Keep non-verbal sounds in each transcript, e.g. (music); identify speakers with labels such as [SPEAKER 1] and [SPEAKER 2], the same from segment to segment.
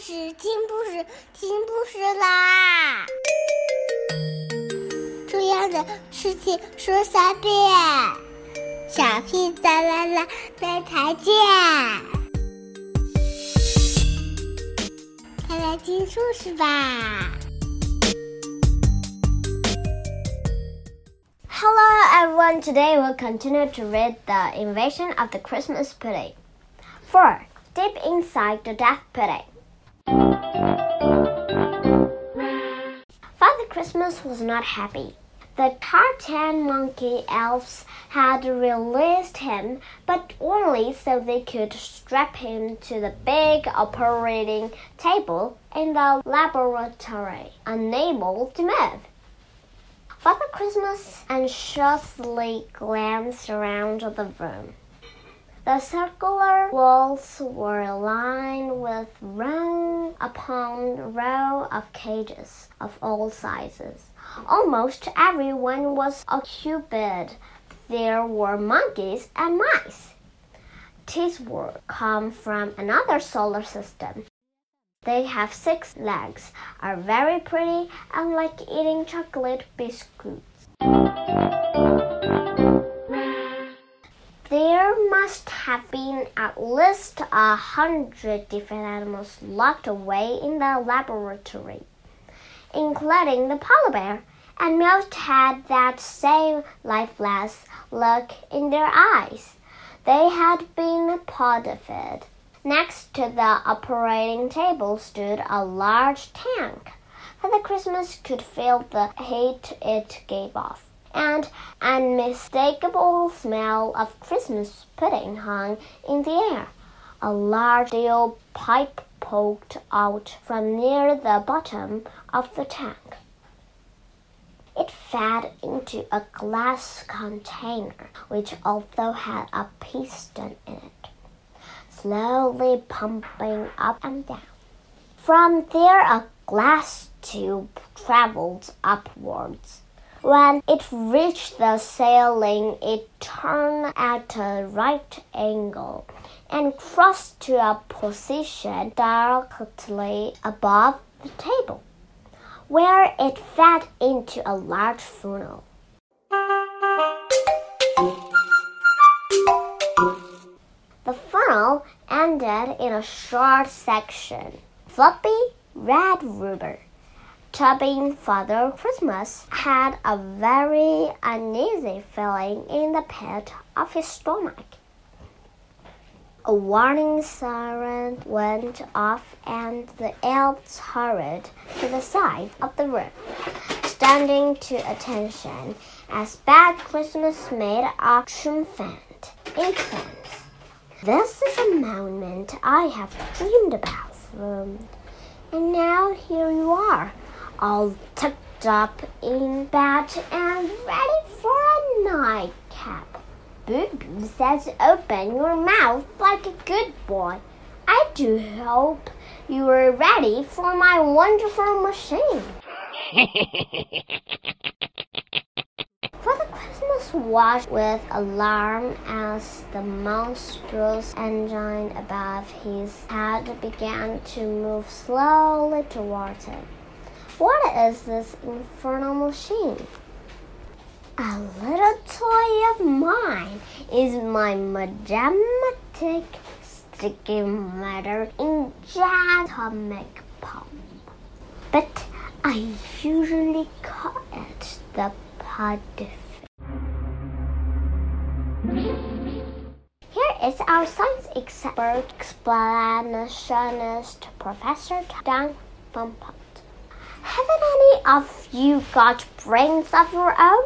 [SPEAKER 1] 故事，听故事，听故事啦！重要的事情说三遍，小屁哒啦啦，明天见！快来听故事吧！
[SPEAKER 2] Hello everyone, today we'll continue to read The Invasion of the Christmas Pudding. 4. Deep inside the Death Pudding. Father Christmas was not happy. The tartan monkey elves had released him, but only so they could strap him to the big operating table in the laboratory, unable to move. Father Christmas anxiously glanced around the room. The circular walls were lined with row upon row of cages of all sizes. Almost everyone was occupied. There were monkeys and mice. These were come from another solar system. They have six legs, are very pretty, and like eating chocolate biscuits. Must have been at least a hundred different animals locked away in the laboratory, including the polar bear, and most had that same lifeless look in their eyes. They had been podified. Next to the operating table stood a large tank. Father Christmas could feel the heat it gave off and unmistakable smell of Christmas pudding hung in the air. A large steel pipe poked out from near the bottom of the tank. It fed into a glass container, which also had a piston in it, slowly pumping up and down. From there, a glass tube traveled upwards when it reached the ceiling, it turned at a right angle and crossed to a position directly above the table, where it fed into a large funnel. The funnel ended in a short section, floppy red rubber Tubbing Father Christmas had a very uneasy feeling in the pit of his stomach. A warning siren went off, and the elves hurried to the side of the room, standing to attention as Bad Christmas made a triumphant entrance. This is a moment I have dreamed about, and now here you are all tucked up in bed and ready for a nightcap. Boo Boo says open your mouth like a good boy. I do hope you are ready for my wonderful machine. (laughs) Father Christmas watched with alarm as the monstrous engine above his head began to move slowly towards him. What is this infernal machine? A little toy of mine is my mathematic sticky matter in atomic pump. But I usually call it the podif. Here is our science expert explanationist, Professor Dan Bumpot. Haven't any of you got brains of your own?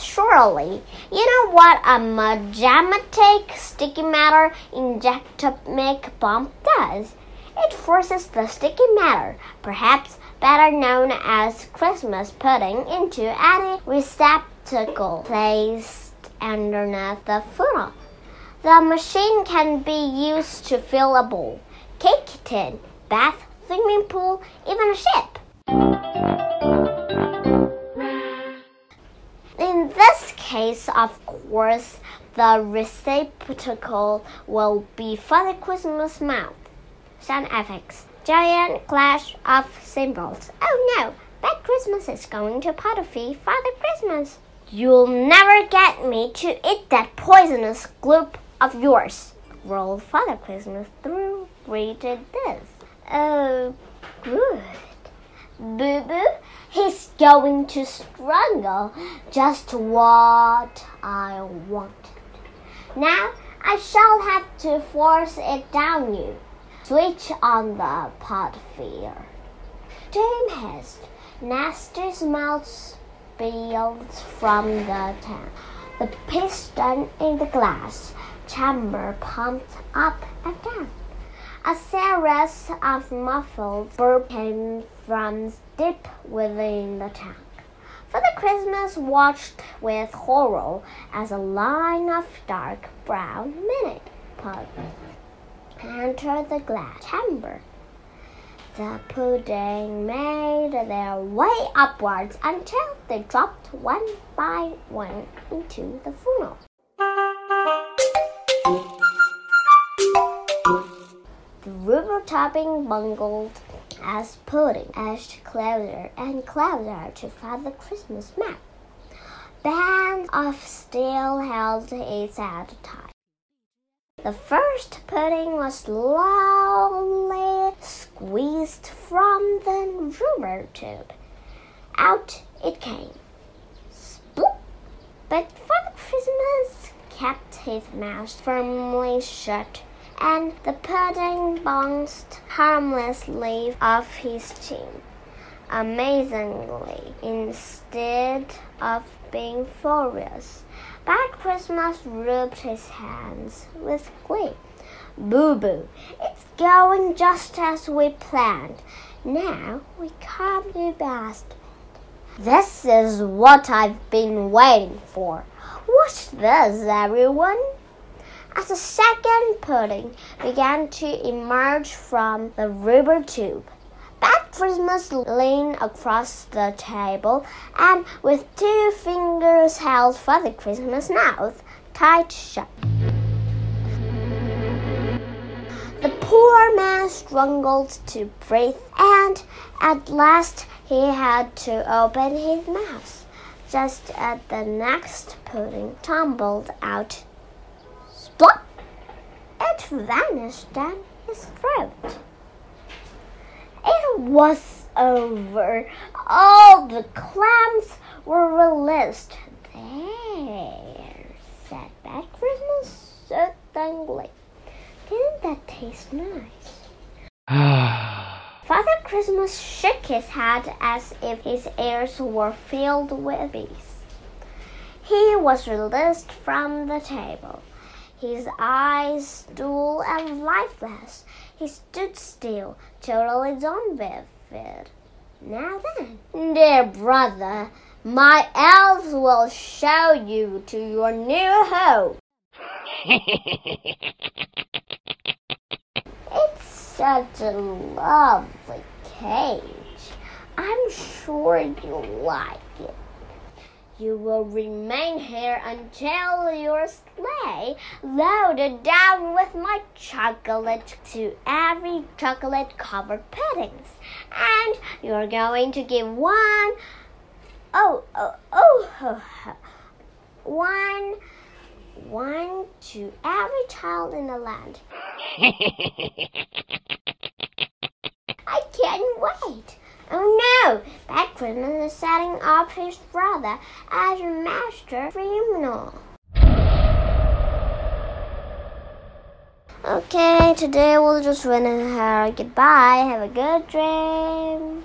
[SPEAKER 2] Surely. You know what a magmatic sticky matter injectomic bomb does? It forces the sticky matter, perhaps better known as Christmas pudding, into any receptacle placed underneath the funnel. The machine can be used to fill a bowl, cake tin, bath, swimming pool, even a ship. In this case, of course, the receptacle will be Father Christmas' mouth. Sound effects. giant clash of cymbals. Oh no, that Christmas is going to podify Father Christmas. You'll never get me to eat that poisonous gloop of yours, rolled Father Christmas through greeted this. Oh, good. Boo Boo, he's going to strangle just what I wanted. Now I shall have to force it down you. Switch on the pot fear. Dame Hest, Nasty mouth spilled from the tank. The piston in the glass chamber pumped up and down. A series of muffled burp came from deep within the tank. Father Christmas watched with horror as a line of dark brown minute puddles entered the glass chamber. The pudding made their way upwards until they dropped one by one into the funnel. Topping bungled as pudding edged closer and closer to Father Christmas' mouth. Bands of steel held its at tight. The first pudding was slowly squeezed from the rubber tube. Out it came. Sploop! But Father Christmas kept his mouth firmly shut, and the pudding bounced harmlessly off his chin. Amazingly, instead of being furious, Bad Christmas rubbed his hands with glee. Boo Boo, it's going just as we planned. Now we come to best. This is what I've been waiting for. Watch this, everyone. As the second pudding began to emerge from the rubber tube, Bad Christmas leaned across the table and with two fingers held for the Christmas' mouth tight shut. The poor man struggled to breathe, and at last he had to open his mouth. Just as the next pudding tumbled out, splop! It vanished down his throat. It was over. All the clams were released. There, said Bad Christmas soothingly. Didn't that taste nice? (sighs) Father Christmas shook his head as if his ears were filled with bees. He was released from the table, his eyes dull and lifeless. He stood still, totally vivid. Now then, dear brother, my elves will show you to your new home. (laughs) it's such a lovely cage. I'm sure you'll like it. You will remain here until your sleigh loaded down with my chocolate to every chocolate covered puddings. And you're going to give one oh oh oh, oh, oh one one to every child in the land. (laughs) I can't wait. Oh no! Christmas is setting up his brother as a master criminal. Okay, today we'll just run her goodbye. Have a good dream.